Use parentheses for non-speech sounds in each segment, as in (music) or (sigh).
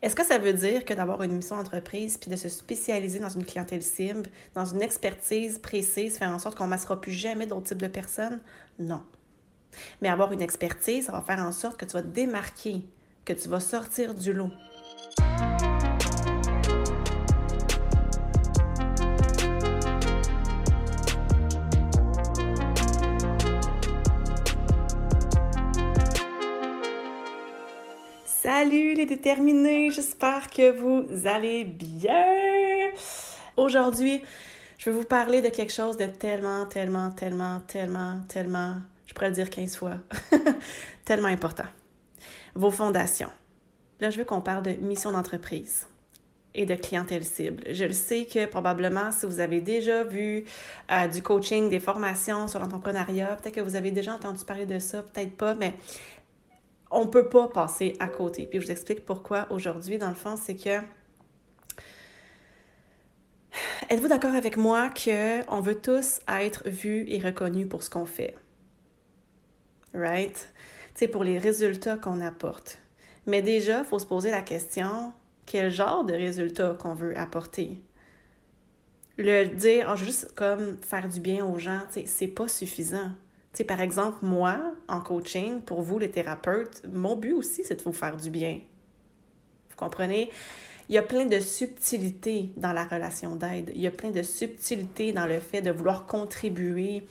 Est-ce que ça veut dire que d'avoir une mission d'entreprise puis de se spécialiser dans une clientèle cible, dans une expertise précise, faire en sorte qu'on ne massera plus jamais d'autres types de personnes? Non. Mais avoir une expertise, ça va faire en sorte que tu vas te démarquer, que tu vas sortir du lot. Salut les déterminés, j'espère que vous allez bien. Aujourd'hui, je vais vous parler de quelque chose de tellement, tellement, tellement, tellement, tellement, je pourrais le dire 15 fois, (laughs) tellement important. Vos fondations. Là, je veux qu'on parle de mission d'entreprise et de clientèle cible. Je le sais que probablement, si vous avez déjà vu euh, du coaching, des formations sur l'entrepreneuriat, peut-être que vous avez déjà entendu parler de ça, peut-être pas, mais on ne peut pas passer à côté. Puis je vous explique pourquoi aujourd'hui, dans le fond, c'est que êtes-vous d'accord avec moi qu'on veut tous être vus et reconnus pour ce qu'on fait? Right? C'est pour les résultats qu'on apporte. Mais déjà, il faut se poser la question, quel genre de résultats qu'on veut apporter? Le dire, oh, juste comme faire du bien aux gens, c'est pas suffisant par exemple, moi, en coaching, pour vous, les thérapeutes, mon but aussi, c'est de vous faire du bien. Vous comprenez? Il y a plein de subtilités dans la relation d'aide. Il y a plein de subtilités dans le fait de vouloir contribuer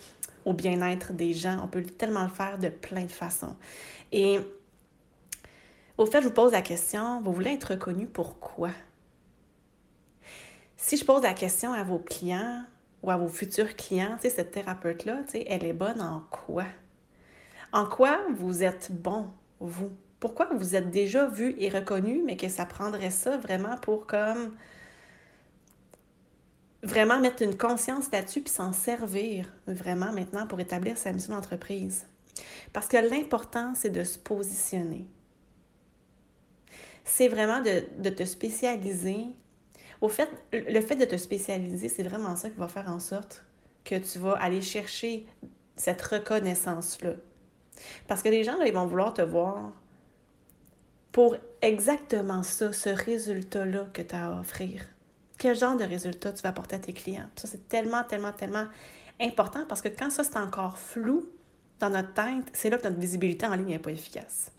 au bien-être des gens. On peut tellement le faire de plein de façons. Et au fait, je vous pose la question, vous voulez être reconnu pour quoi? Si je pose la question à vos clients, ou à vos futurs clients, cette thérapeute-là, elle est bonne en quoi? En quoi vous êtes bon, vous? Pourquoi vous êtes déjà vu et reconnu, mais que ça prendrait ça vraiment pour comme vraiment mettre une conscience là-dessus puis s'en servir vraiment maintenant pour établir sa mission d'entreprise? Parce que l'important, c'est de se positionner. C'est vraiment de, de te spécialiser au fait, le fait de te spécialiser, c'est vraiment ça qui va faire en sorte que tu vas aller chercher cette reconnaissance-là. Parce que les gens, ils vont vouloir te voir pour exactement ça, ce résultat-là que tu as à offrir. Quel genre de résultat tu vas apporter à tes clients? Ça, c'est tellement, tellement, tellement important parce que quand ça, c'est encore flou dans notre tête, c'est là que notre visibilité en ligne n'est pas efficace.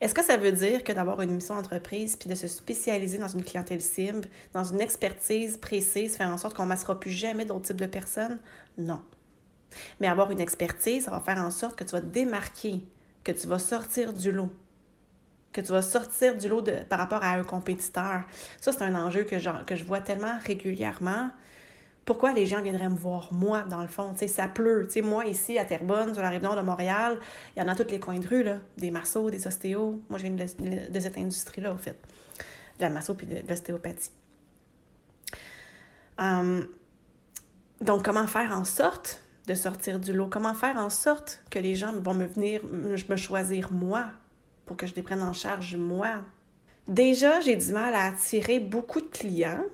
Est-ce que ça veut dire que d'avoir une mission d'entreprise puis de se spécialiser dans une clientèle cible, dans une expertise précise, faire en sorte qu'on ne massera plus jamais d'autres types de personnes? Non. Mais avoir une expertise, ça va faire en sorte que tu vas démarquer, que tu vas sortir du lot, que tu vas sortir du lot par rapport à un compétiteur. Ça, c'est un enjeu que je vois tellement régulièrement pourquoi les gens viendraient me voir, moi, dans le fond? sais, ça pleut. sais, moi, ici, à Terrebonne, sur la rive de Montréal, il y en a tous les coins de rue, là. des massos, des ostéos. Moi, je viens de, cette industrie-là, au fait, de la masso puis de, l'ostéopathie. Hum, donc, comment faire en sorte de sortir du lot? Comment faire en sorte que les gens vont me venir me choisir moi pour que je les prenne en charge moi? Déjà, j'ai du mal à attirer beaucoup de clients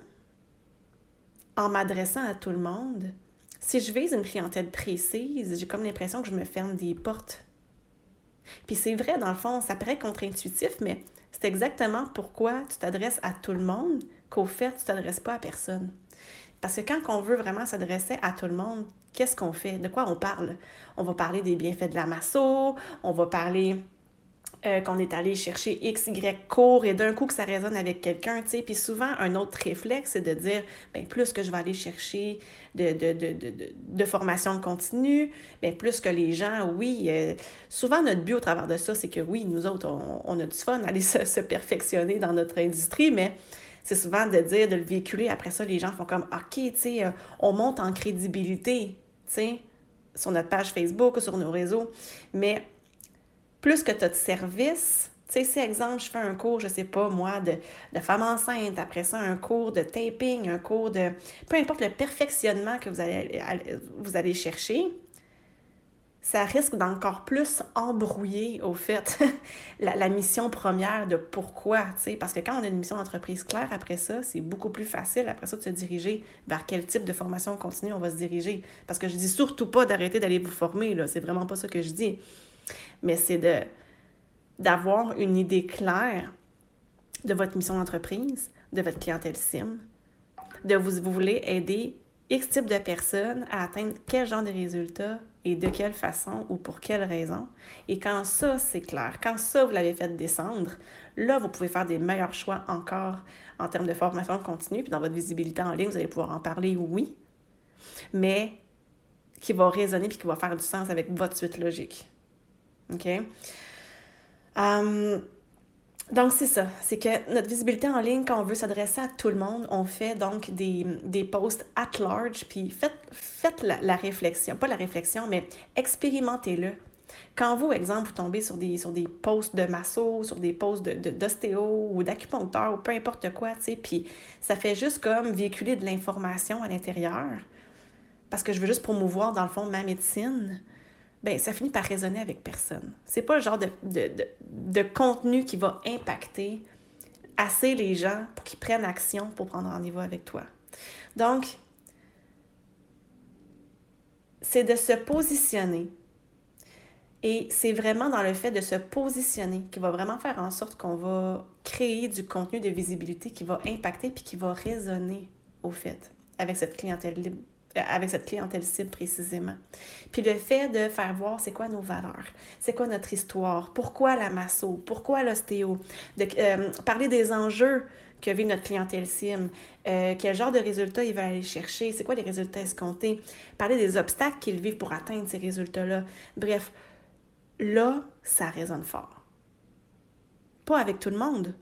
en m'adressant à tout le monde, si je vise une clientèle précise, j'ai comme l'impression que je me ferme des portes. Puis c'est vrai, dans le fond, ça paraît contre-intuitif, mais c'est exactement pourquoi tu t'adresses à tout le monde qu'au fait, tu ne t'adresses pas à personne. Parce que quand on veut vraiment s'adresser à tout le monde, qu'est-ce qu'on fait? De quoi on parle? On va parler des bienfaits de la masso, on va parler euh, qu'on est allé chercher X, Y cours et d'un coup que ça résonne avec quelqu'un, tu sais. Puis souvent, un autre réflexe, c'est de dire, bien, plus que je vais aller chercher de, formation continue, bien, plus que les gens, oui, euh, souvent notre but au travers de ça, c'est que oui, nous autres, on, a du fun à aller se, perfectionner dans notre industrie, mais c'est souvent de dire, de le véhiculer. Après ça, les gens font comme, OK, tu sais, euh, on monte en crédibilité, tu sais, sur notre page Facebook, sur nos réseaux, mais plus que tu as de services, tu sais, si, exemple, je fais un cours, je sais pas, moi, de, de femme enceinte, après ça, un cours de taping, un cours de... Peu importe le perfectionnement que vous allez, chercher, ça risque d'encore plus embrouiller, au fait, (laughs) la, mission première de pourquoi, tu parce que quand on a une mission d'entreprise claire, après ça, c'est beaucoup plus facile, après ça, de se diriger vers quel type de formation continue on va se diriger. Parce que je dis surtout pas d'arrêter d'aller vous former, là, c'est vraiment pas ça que je dis mais c'est de d'avoir une idée claire de votre mission d'entreprise, de votre clientèle SIM, de vous, vous voulez aider X type de personnes à atteindre quel genre de résultats et de quelle façon ou pour quelle raison. Et quand ça, c'est clair, quand ça, vous l'avez fait descendre, là, vous pouvez faire des meilleurs choix encore en termes de formation continue. Puis dans votre visibilité en ligne, vous allez pouvoir en parler, oui, mais qui va résonner puis qui va faire du sens avec votre suite logique. OK? Hum, donc, c'est ça. C'est que notre visibilité en ligne, quand on veut s'adresser à tout le monde, on fait donc des, des posts at large, puis faites, faites la, réflexion, pas la réflexion, mais expérimentez-le. Quand vous, exemple, vous tombez sur des, sur des posts de masso, sur des posts d'ostéo de, ou d'acupuncteur ou peu importe quoi, tu sais, puis ça fait juste comme véhiculer de l'information à l'intérieur, parce que je veux juste promouvoir, dans le fond, ma médecine ben ça finit par résonner avec personne. C'est pas le genre de, de, de, contenu qui va impacter assez les gens pour qu'ils prennent action pour prendre rendez-vous avec toi. Donc, c'est de se positionner. Et c'est vraiment dans le fait de se positionner qui va vraiment faire en sorte qu'on va créer du contenu de visibilité qui va impacter puis qui va résonner au fait avec cette clientèle libre avec cette clientèle cible précisément. Puis le fait de faire voir c'est quoi nos valeurs, c'est quoi notre histoire, pourquoi la masso, pourquoi l'ostéo, de euh, parler des enjeux que vit notre clientèle cible, euh, quel genre de résultats ils veulent aller chercher, c'est quoi les résultats escomptés, parler des obstacles qu'ils vivent pour atteindre ces résultats-là. Bref, là, ça résonne fort. Pas avec tout le monde,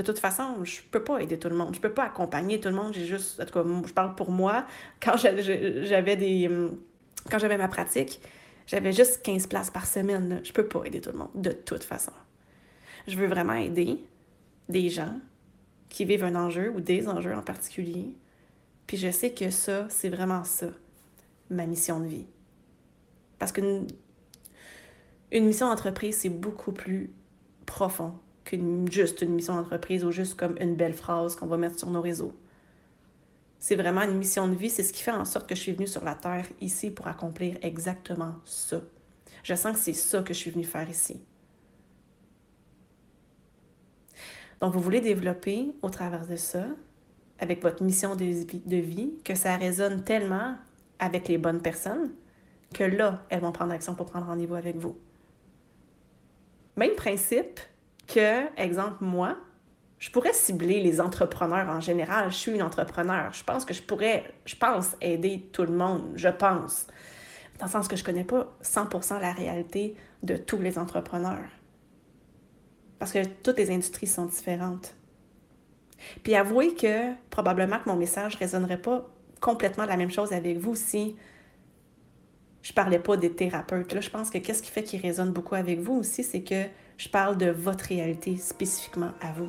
de toute façon, je peux pas aider tout le monde. Je peux pas accompagner tout le monde. J'ai juste, en tout cas, je parle pour moi. Quand j'avais des, quand j'avais ma pratique, j'avais juste 15 places par semaine. Je peux pas aider tout le monde, de toute façon. Je veux vraiment aider des gens qui vivent un enjeu ou des enjeux en particulier. Puis je sais que ça, c'est vraiment ça, ma mission de vie. Parce qu'une une mission d'entreprise, c'est beaucoup plus profond qu'une juste une mission d'entreprise ou juste comme une belle phrase qu'on va mettre sur nos réseaux. C'est vraiment une mission de vie, c'est ce qui fait en sorte que je suis venue sur la Terre ici pour accomplir exactement ça. Je sens que c'est ça que je suis venue faire ici. Donc, vous voulez développer au travers de ça, avec votre mission de vie, que ça résonne tellement avec les bonnes personnes que là, elles vont prendre action pour prendre rendez-vous avec vous. Même principe que, exemple, moi, je pourrais cibler les entrepreneurs en général. Je suis une entrepreneur. Je pense que je pourrais, je pense, aider tout le monde. Je pense. Dans le sens que je ne connais pas 100% la réalité de tous les entrepreneurs. Parce que toutes les industries sont différentes. Puis avouez que probablement que mon message ne résonnerait pas complètement la même chose avec vous si je parlais pas des thérapeutes. Là, je pense que qu'est-ce qui fait qu'il résonne beaucoup avec vous aussi, c'est que je parle de votre réalité spécifiquement à vous.